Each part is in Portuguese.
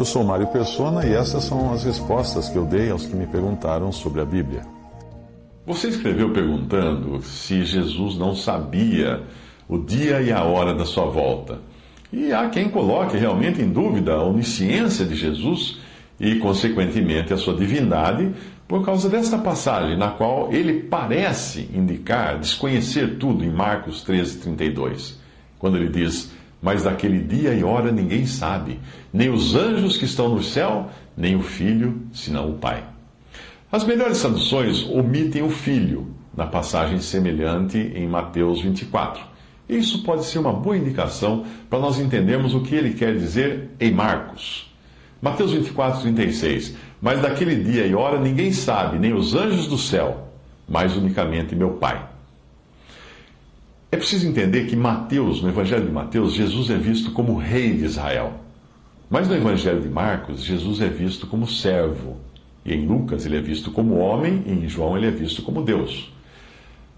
Eu sou Mário Persona e essas são as respostas que eu dei aos que me perguntaram sobre a Bíblia. Você escreveu perguntando se Jesus não sabia o dia e a hora da sua volta. E há quem coloque realmente em dúvida a onisciência de Jesus e, consequentemente, a sua divindade, por causa desta passagem, na qual ele parece indicar desconhecer tudo em Marcos 13, 32, quando ele diz: Mas daquele dia e hora ninguém sabe, nem os anjos que estão no céu, nem o filho, senão o Pai. As melhores traduções omitem o filho, na passagem semelhante em Mateus 24. Isso pode ser uma boa indicação para nós entendermos o que ele quer dizer em Marcos. Mateus 24, 36. Mas daquele dia e hora ninguém sabe, nem os anjos do céu, mas unicamente meu Pai. Preciso entender que Mateus, no Evangelho de Mateus, Jesus é visto como rei de Israel. Mas no Evangelho de Marcos, Jesus é visto como servo. E em Lucas ele é visto como homem, e em João ele é visto como Deus.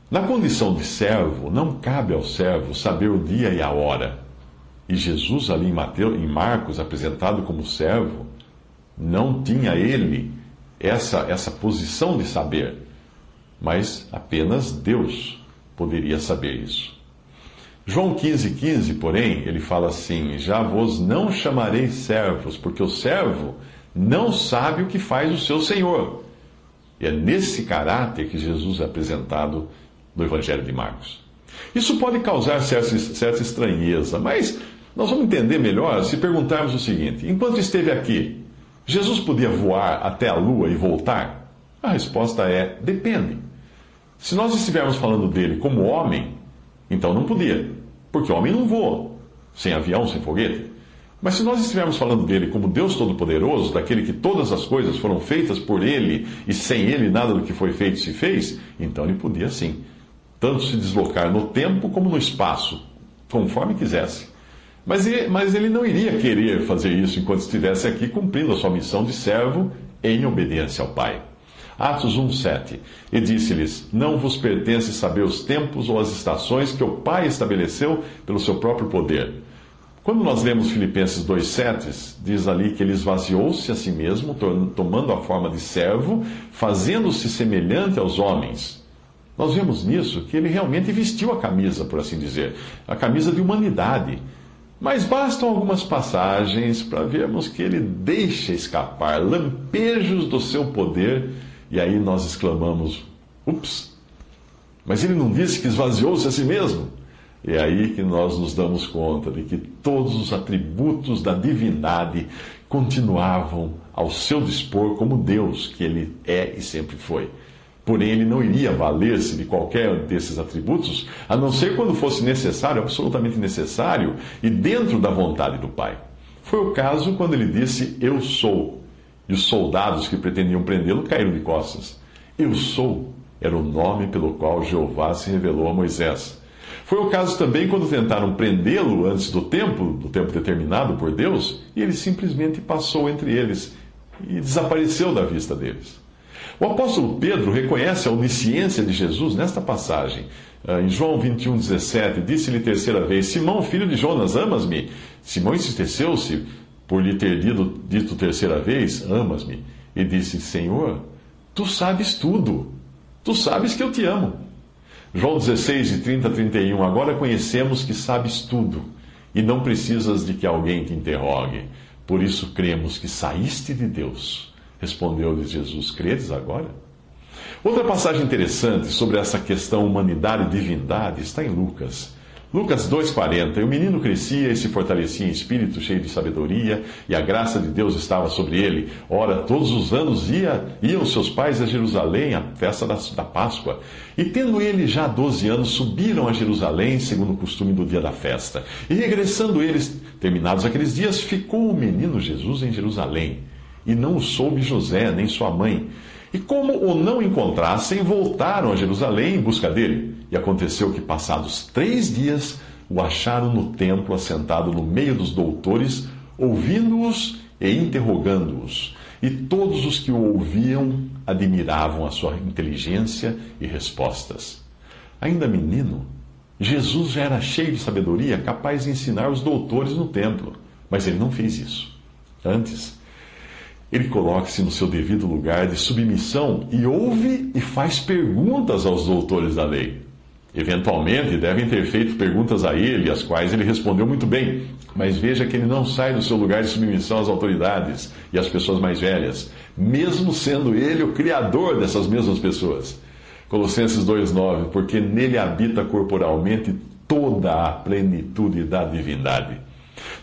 Na condição de servo, não cabe ao servo saber o dia e a hora. E Jesus, ali em, Mateus, em Marcos, apresentado como servo, não tinha ele essa, essa posição de saber, mas apenas Deus poderia saber isso. João 15,15, 15, porém, ele fala assim: Já vos não chamarei servos, porque o servo não sabe o que faz o seu senhor. E é nesse caráter que Jesus é apresentado do Evangelho de Marcos. Isso pode causar certa, certa estranheza, mas nós vamos entender melhor se perguntarmos o seguinte: enquanto esteve aqui, Jesus podia voar até a lua e voltar? A resposta é: depende. Se nós estivermos falando dele como homem, então não podia, porque homem não voa, sem avião, sem foguete. Mas se nós estivermos falando dele como Deus Todo-Poderoso, daquele que todas as coisas foram feitas por ele e sem ele nada do que foi feito se fez, então ele podia sim tanto se deslocar no tempo como no espaço, conforme quisesse. Mas ele, mas ele não iria querer fazer isso enquanto estivesse aqui cumprindo a sua missão de servo em obediência ao Pai. Atos 1,7 E disse-lhes: Não vos pertence saber os tempos ou as estações que o Pai estabeleceu pelo seu próprio poder. Quando nós lemos Filipenses 2,7, diz ali que ele esvaziou-se a si mesmo, tomando a forma de servo, fazendo-se semelhante aos homens nós vemos nisso que ele realmente vestiu a camisa, por assim dizer, a camisa de humanidade. Mas bastam algumas passagens para vermos que ele deixa escapar lampejos do seu poder, e aí nós exclamamos: ups! Mas ele não disse que esvaziou-se a si mesmo? É aí que nós nos damos conta de que todos os atributos da divindade continuavam ao seu dispor como Deus que ele é e sempre foi. Porém, ele não iria valer-se de qualquer desses atributos, a não ser quando fosse necessário, absolutamente necessário, e dentro da vontade do Pai. Foi o caso quando ele disse: Eu sou. E os soldados que pretendiam prendê-lo caíram de costas. Eu sou era o nome pelo qual Jeová se revelou a Moisés. Foi o caso também quando tentaram prendê-lo antes do tempo, do tempo determinado por Deus, e ele simplesmente passou entre eles e desapareceu da vista deles. O apóstolo Pedro reconhece a onisciência de Jesus nesta passagem. Ah, em João 21, 17, disse-lhe terceira vez: Simão, filho de Jonas, amas-me? Simão entristeceu-se por lhe ter dito, dito terceira vez: Amas-me? E disse: Senhor, tu sabes tudo. Tu sabes que eu te amo. João 16, 30 31. Agora conhecemos que sabes tudo e não precisas de que alguém te interrogue. Por isso cremos que saíste de Deus Respondeu-lhes Jesus: Credes agora? Outra passagem interessante sobre essa questão humanidade e divindade está em Lucas. Lucas 2,40 E o menino crescia e se fortalecia em espírito, cheio de sabedoria, e a graça de Deus estava sobre ele. Ora, todos os anos ia, iam seus pais a Jerusalém, à festa da, da Páscoa. E tendo ele já 12 anos, subiram a Jerusalém, segundo o costume do dia da festa. E regressando eles, terminados aqueles dias, ficou o menino Jesus em Jerusalém. E não o soube José, nem sua mãe. E como o não encontrassem, voltaram a Jerusalém em busca dele. E aconteceu que, passados três dias, o acharam no templo, assentado no meio dos doutores, ouvindo-os e interrogando-os. E todos os que o ouviam admiravam a sua inteligência e respostas. Ainda menino, Jesus já era cheio de sabedoria, capaz de ensinar os doutores no templo. Mas ele não fez isso. Antes, ele coloca-se no seu devido lugar de submissão e ouve e faz perguntas aos doutores da lei. Eventualmente devem ter feito perguntas a ele, as quais ele respondeu muito bem, mas veja que ele não sai do seu lugar de submissão às autoridades e às pessoas mais velhas, mesmo sendo ele o criador dessas mesmas pessoas. Colossenses 2,9: Porque nele habita corporalmente toda a plenitude da divindade.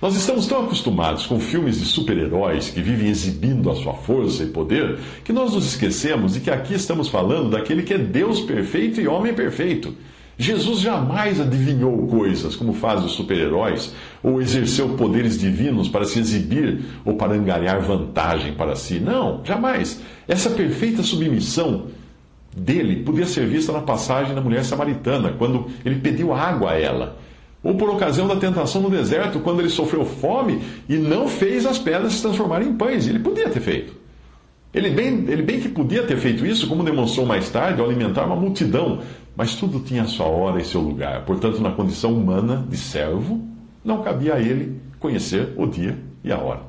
Nós estamos tão acostumados com filmes de super-heróis que vivem exibindo a sua força e poder que nós nos esquecemos de que aqui estamos falando daquele que é Deus perfeito e homem perfeito. Jesus jamais adivinhou coisas como fazem os super-heróis ou exerceu poderes divinos para se exibir ou para angariar vantagem para si. Não, jamais. Essa perfeita submissão dele podia ser vista na passagem da mulher samaritana, quando ele pediu água a ela. Ou por ocasião da tentação no deserto, quando ele sofreu fome e não fez as pedras se transformarem em pães. Ele podia ter feito. Ele bem, ele bem que podia ter feito isso, como demonstrou mais tarde, ao alimentar uma multidão. Mas tudo tinha sua hora e seu lugar. Portanto, na condição humana de servo, não cabia a ele conhecer o dia e a hora.